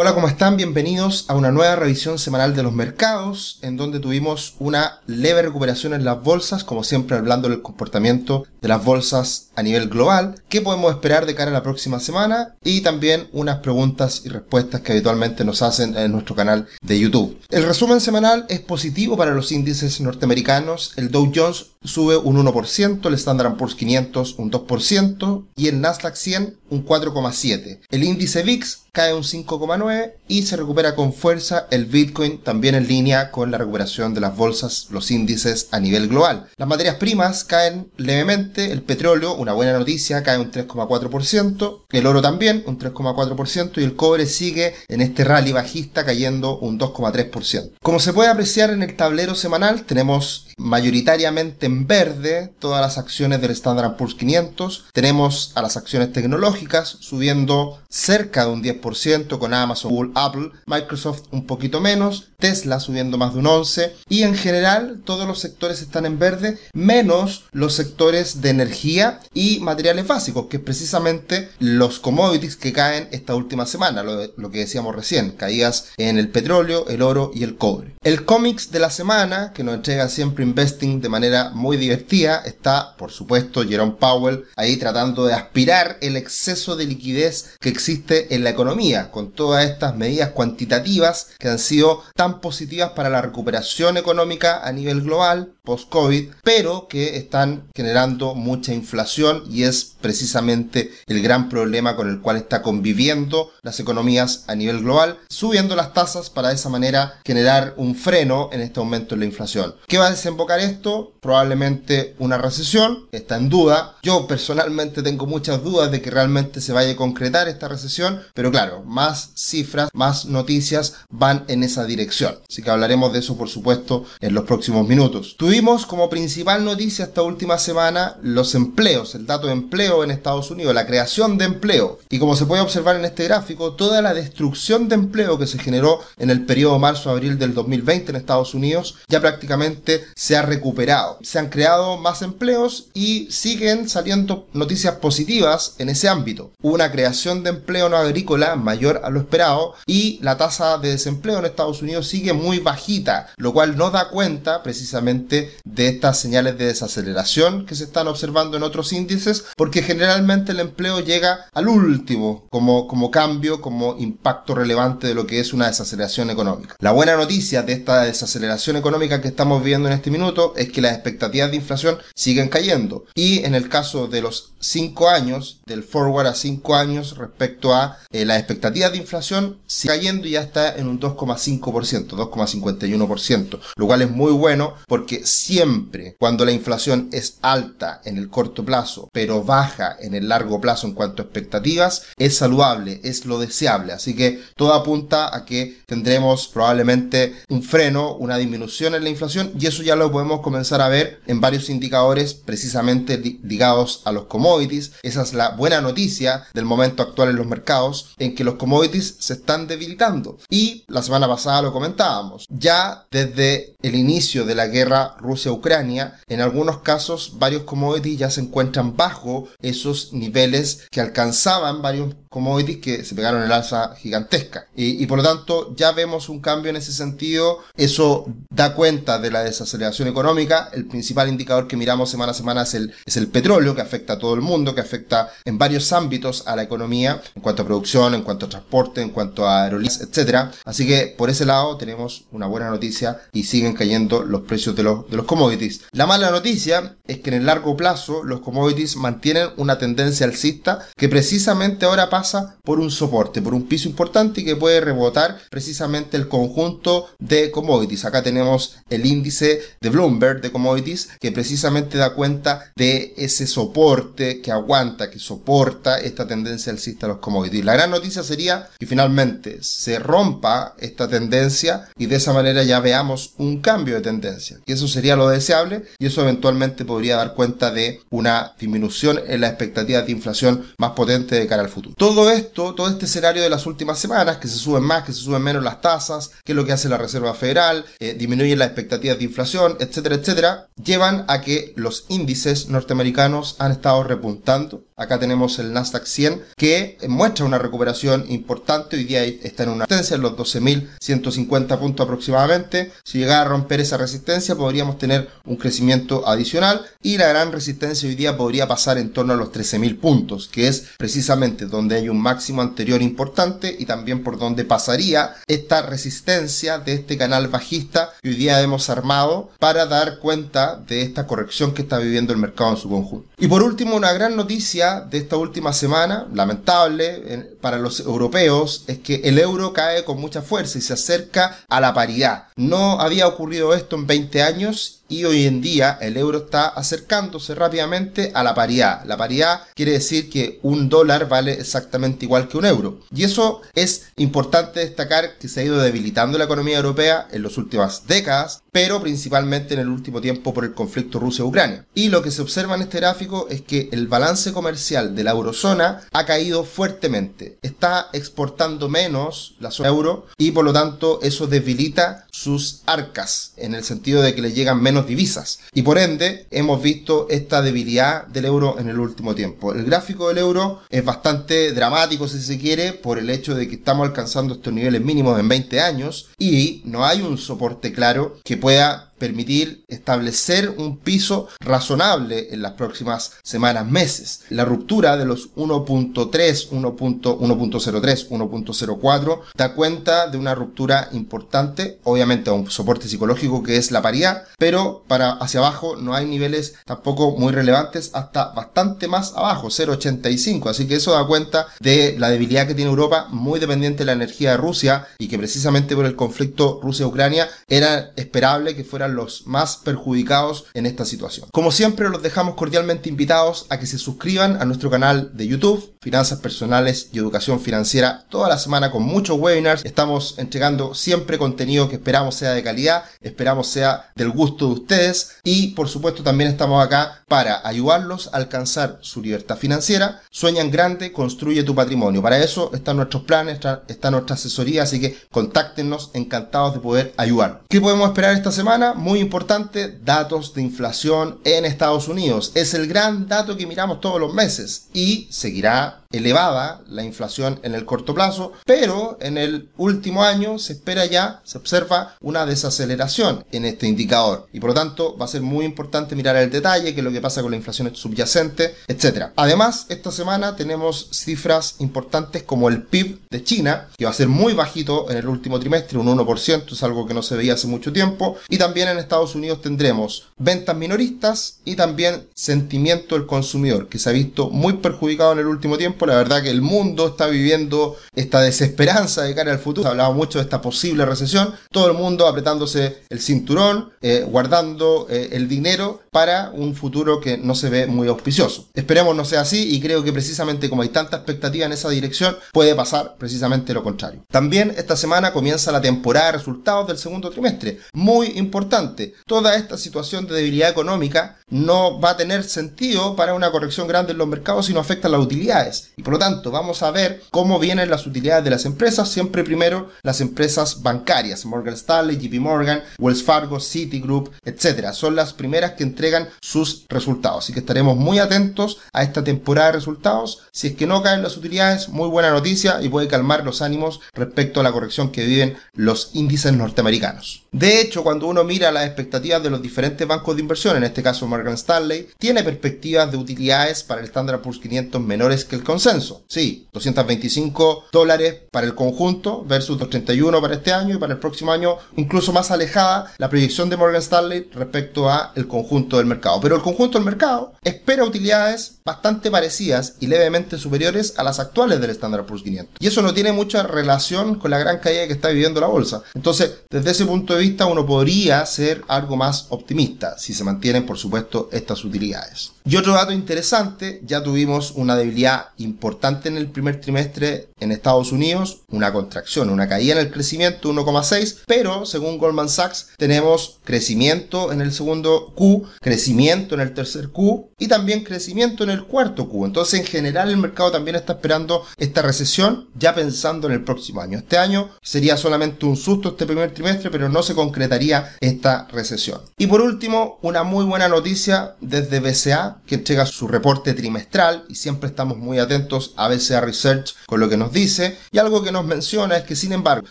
Hola, ¿cómo están? Bienvenidos a una nueva revisión semanal de los mercados, en donde tuvimos una leve recuperación en las bolsas, como siempre hablando del comportamiento de las bolsas a nivel global, qué podemos esperar de cara a la próxima semana y también unas preguntas y respuestas que habitualmente nos hacen en nuestro canal de YouTube. El resumen semanal es positivo para los índices norteamericanos, el Dow Jones sube un 1%, el Standard Poor's 500 un 2% y el Nasdaq 100 un 4,7%. El índice VIX cae un 5,9 y se recupera con fuerza el Bitcoin también en línea con la recuperación de las bolsas, los índices a nivel global. Las materias primas caen levemente, el petróleo, una buena noticia, cae un 3,4%, el oro también un 3,4% y el cobre sigue en este rally bajista cayendo un 2,3%. Como se puede apreciar en el tablero semanal, tenemos mayoritariamente en verde todas las acciones del Standard Poor's 500, tenemos a las acciones tecnológicas subiendo cerca de un 10% con Amazon, Google, Apple, Microsoft un poquito menos, Tesla subiendo más de un 11 y en general todos los sectores están en verde menos los sectores de energía y materiales básicos que es precisamente los commodities que caen esta última semana, lo, lo que decíamos recién, caídas en el petróleo, el oro y el cobre. El cómics de la semana que nos entrega siempre Investing de manera muy divertida está por supuesto Jerome Powell ahí tratando de aspirar el exceso de liquidez que existe en la economía con todas estas medidas cuantitativas que han sido tan positivas para la recuperación económica a nivel global post-COVID, pero que están generando mucha inflación y es precisamente el gran problema con el cual está conviviendo las economías a nivel global, subiendo las tasas para de esa manera generar un freno en este aumento de la inflación. ¿Qué va a desembocar esto? Probablemente una recesión, está en duda. Yo personalmente tengo muchas dudas de que realmente se vaya a concretar esta recesión, pero claro, más cifras, más noticias van en esa dirección. Así que hablaremos de eso, por supuesto, en los próximos minutos. Como principal noticia esta última semana los empleos, el dato de empleo en Estados Unidos, la creación de empleo. Y como se puede observar en este gráfico, toda la destrucción de empleo que se generó en el periodo marzo-abril del 2020 en Estados Unidos ya prácticamente se ha recuperado. Se han creado más empleos y siguen saliendo noticias positivas en ese ámbito. Una creación de empleo no agrícola mayor a lo esperado y la tasa de desempleo en Estados Unidos sigue muy bajita, lo cual no da cuenta precisamente de estas señales de desaceleración que se están observando en otros índices, porque generalmente el empleo llega al último como, como cambio, como impacto relevante de lo que es una desaceleración económica. La buena noticia de esta desaceleración económica que estamos viendo en este minuto es que las expectativas de inflación siguen cayendo y en el caso de los 5 años, del forward a 5 años respecto a eh, la expectativa de inflación sigue cayendo y ya está en un 2,5%, 2,51%, lo cual es muy bueno porque siempre cuando la inflación es alta en el corto plazo, pero baja en el largo plazo en cuanto a expectativas, es saludable, es lo deseable. Así que todo apunta a que tendremos probablemente un freno, una disminución en la inflación y eso ya lo podemos comenzar a ver en varios indicadores precisamente ligados a los commodities. Esa es la buena noticia del momento actual en los mercados en que los commodities se están debilitando. Y la semana pasada lo comentábamos. Ya desde el inicio de la guerra Rusia-Ucrania, en algunos casos varios commodities ya se encuentran bajo esos niveles que alcanzaban varios commodities que se pegaron el alza gigantesca. Y, por lo tanto ya vemos un cambio en ese sentido. Eso da cuenta de la desaceleración económica. El principal indicador que miramos semana a semana es el, es el petróleo, que afecta a todo el mundo, que afecta en varios ámbitos a la economía, en cuanto a producción, en cuanto a transporte, en cuanto a aerolíneas, etcétera. Así que por ese lado tenemos una buena noticia y siguen cayendo los precios de los, de los commodities. La mala noticia es que en el largo plazo los commodities mantienen una tendencia alcista que precisamente ahora pasa por un soporte, por un piso importante y que puede rebotar precisamente el conjunto de commodities. Acá tenemos el índice de Bloomberg de commodities que precisamente da cuenta de ese soporte que aguanta, que soporta esta tendencia alcista a los commodities. La gran noticia sería que finalmente se rompa esta tendencia y de esa manera ya veamos un cambio de tendencia, que eso sería lo deseable y eso eventualmente podría dar cuenta de una disminución en la expectativa de inflación más potente de cara al futuro. Todo esto, todo este escenario de las últimas semanas, que se suben más, que se suben menos las tasas, que es lo que hace la Reserva Federal, eh, disminuyen las expectativas de inflación, etcétera, etcétera, llevan a que los índices norteamericanos han estado repuntando. Acá tenemos el Nasdaq 100 que muestra una recuperación importante. Hoy día está en una resistencia en los 12.150 puntos aproximadamente. Si llegara a romper esa resistencia podríamos tener un crecimiento adicional y la gran resistencia hoy día podría pasar en torno a los 13.000 puntos, que es precisamente donde hay un máximo anterior importante y también por donde pasaría esta resistencia de este canal bajista que hoy día hemos armado para dar cuenta de esta corrección que está viviendo el mercado en su conjunto. Y por último, una gran noticia de esta última semana, lamentable para los europeos, es que el euro cae con mucha fuerza y se acerca a la paridad. No había ocurrido esto en 20 años y hoy en día el euro está acercándose rápidamente a la paridad. La paridad quiere decir que un dólar vale exactamente igual que un euro. Y eso es importante destacar que se ha ido debilitando la economía europea en las últimas décadas, pero principalmente en el último tiempo por el conflicto Rusia-Ucrania. Y lo que se observa en este gráfico es que el balance comercial de la eurozona ha caído fuertemente. Está exportando menos la zona euro y por lo tanto eso debilita sus arcas en el sentido de que le llegan menos divisas. Y por ende, hemos visto esta debilidad del euro en el último tiempo. El gráfico del euro es bastante dramático, si se quiere, por el hecho de que estamos alcanzando estos niveles mínimos en 20 años y no hay un soporte claro que pueda permitir establecer un piso razonable en las próximas semanas, meses. La ruptura de los 1.3, 1.03, 1.04 da cuenta de una ruptura importante, obviamente a un soporte psicológico que es la paridad, pero para hacia abajo no hay niveles tampoco muy relevantes hasta bastante más abajo, 0.85, así que eso da cuenta de la debilidad que tiene Europa, muy dependiente de la energía de Rusia y que precisamente por el conflicto Rusia-Ucrania era esperable que fuera los más perjudicados en esta situación. Como siempre, los dejamos cordialmente invitados a que se suscriban a nuestro canal de YouTube, Finanzas Personales y Educación Financiera, toda la semana con muchos webinars. Estamos entregando siempre contenido que esperamos sea de calidad, esperamos sea del gusto de ustedes y por supuesto también estamos acá para ayudarlos a alcanzar su libertad financiera. Sueñan grande, construye tu patrimonio. Para eso están nuestros planes, está nuestra asesoría, así que contáctenos, encantados de poder ayudar. ¿Qué podemos esperar esta semana? Muy importante, datos de inflación en Estados Unidos. Es el gran dato que miramos todos los meses y seguirá elevada la inflación en el corto plazo, pero en el último año se espera ya, se observa una desaceleración en este indicador y por lo tanto va a ser muy importante mirar el detalle, qué es lo que pasa con la inflación subyacente, etc. Además, esta semana tenemos cifras importantes como el PIB de China, que va a ser muy bajito en el último trimestre, un 1%, es algo que no se veía hace mucho tiempo, y también en Estados Unidos tendremos ventas minoristas y también sentimiento del consumidor, que se ha visto muy perjudicado en el último tiempo la verdad que el mundo está viviendo esta desesperanza de cara al futuro. Se hablaba mucho de esta posible recesión. Todo el mundo apretándose el cinturón, eh, guardando eh, el dinero para un futuro que no se ve muy auspicioso. Esperemos no sea así y creo que precisamente como hay tanta expectativa en esa dirección, puede pasar precisamente lo contrario. También esta semana comienza la temporada de resultados del segundo trimestre. Muy importante. Toda esta situación de debilidad económica no va a tener sentido para una corrección grande en los mercados si no afecta las utilidades. Y por lo tanto, vamos a ver cómo vienen las utilidades de las empresas. Siempre primero las empresas bancarias, Morgan Stanley, JP Morgan, Wells Fargo, Citigroup, etcétera. Son las primeras que entregan sus resultados. Así que estaremos muy atentos a esta temporada de resultados. Si es que no caen las utilidades, muy buena noticia y puede calmar los ánimos respecto a la corrección que viven los índices norteamericanos. De hecho, cuando uno mira las expectativas de los diferentes bancos de inversión, en este caso Morgan Stanley, tiene perspectivas de utilidades para el Standard Poor's 500 menores que el consenso. Sí, 225 dólares para el conjunto versus 231 para este año y para el próximo año incluso más alejada la proyección de Morgan Stanley respecto a el conjunto del mercado. Pero el conjunto del mercado espera utilidades bastante parecidas y levemente superiores a las actuales del Standard Poor's 500. Y eso no tiene mucha relación con la gran caída que está viviendo la bolsa. Entonces, desde ese punto de vista uno podría ser algo más optimista si se mantienen por supuesto estas utilidades. Y otro dato interesante, ya tuvimos una debilidad importante en el primer trimestre en Estados Unidos una contracción, una caída en el crecimiento 1,6, pero según Goldman Sachs tenemos crecimiento en el segundo Q, crecimiento en el tercer Q y también crecimiento en el cuarto Q. Entonces en general el mercado también está esperando esta recesión ya pensando en el próximo año. Este año sería solamente un susto este primer trimestre, pero no se concretaría esta recesión. Y por último, una muy buena noticia desde BCA, que entrega su reporte trimestral y siempre estamos muy atentos a BCA Research con lo que nos dice. Y algo que nos menciona es que, sin embargo,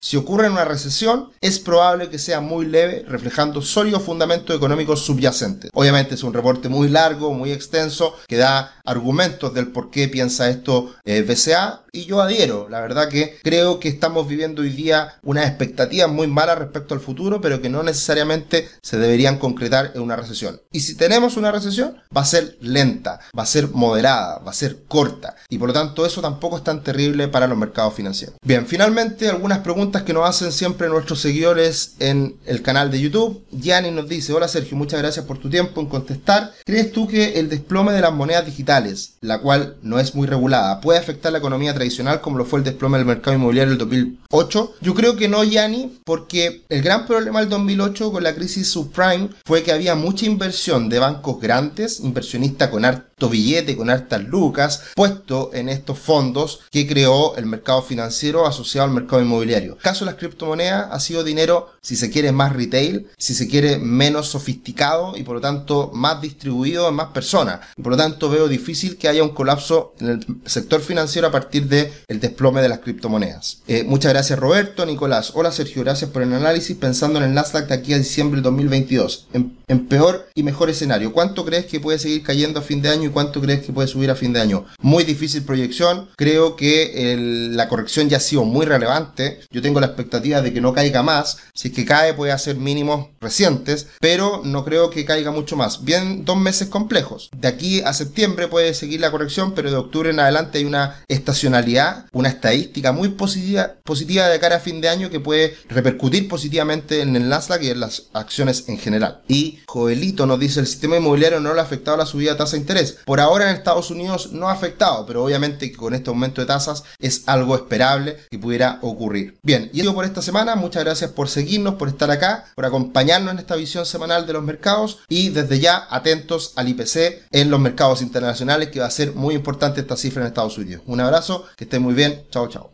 si ocurre una recesión, es probable que sea muy leve, reflejando sólidos fundamentos económicos subyacentes. Obviamente es un reporte muy largo, muy extenso, que da argumentos del por qué piensa esto eh, BCA y yo adhiero. La verdad que creo que estamos viviendo hoy día unas expectativas muy malas respecto al futuro, pero que no necesariamente se deberían concretar en una recesión. Y si tenemos una recesión, va a ser lenta, va a ser moderada, va a ser corta. Y por lo tanto eso tampoco es tan terrible para los mercados financieros. Bien, finalmente algunas preguntas que nos hacen siempre nuestros seguidores en el canal de YouTube. Gianni nos dice, hola Sergio, muchas gracias por tu tiempo en contestar. ¿Crees tú que el desplome de las monedas digitales, la cual no es muy regulada, puede afectar la economía tradicional como lo fue el desplome del mercado inmobiliario en el 2008? Yo creo que no, Gianni, porque el gran problema del 2008 con la crisis subprime fue que había mucha inversión de bancos grandes, inversionistas con harto billete, con hartas lucas, puesto en estos fondos que creó el mercado financiero asociado al mercado inmobiliario. El caso de las criptomonedas ha sido dinero, si se quiere, más retail, si se quiere, menos sofisticado y por lo tanto más distribuido en más personas. Por lo tanto veo difícil que haya un colapso en el sector financiero a partir del el desplome de las criptomonedas. Eh, muchas gracias Roberto, Nicolás. Hola Sergio, gracias por el análisis pensando en el Nasdaq de aquí a diciembre del 2022. En, en peor y mejor escenario. ¿Cuánto crees que puede seguir cayendo a fin de año y cuánto crees que puede subir a fin de año? Muy difícil proyección. Creo que la corrección ya ha sido muy relevante. Yo tengo la expectativa de que no caiga más. Si es que cae puede hacer mínimos recientes, pero no creo que caiga mucho más. Bien, dos meses complejos. De aquí a septiembre puede seguir la corrección, pero de octubre en adelante hay una estacionalidad, una estadística muy positiva, positiva de cara a fin de año que puede repercutir positivamente en el Nasdaq y en las acciones en general. Y Joelito nos dice el sistema inmobiliario no le ha afectado la subida de tasa de interés. Por ahora en Estados Unidos no ha afectado, pero obviamente con este aumento de tasas es algo esperable que pudiera ocurrir. Bien, y eso por esta semana. Muchas gracias por seguirnos, por estar acá, por acompañarnos en esta visión semanal de los mercados y desde ya atentos al IPC en los mercados internacionales que va a ser muy importante esta cifra en Estados Unidos. Un abrazo, que estén muy bien. Chao, chao.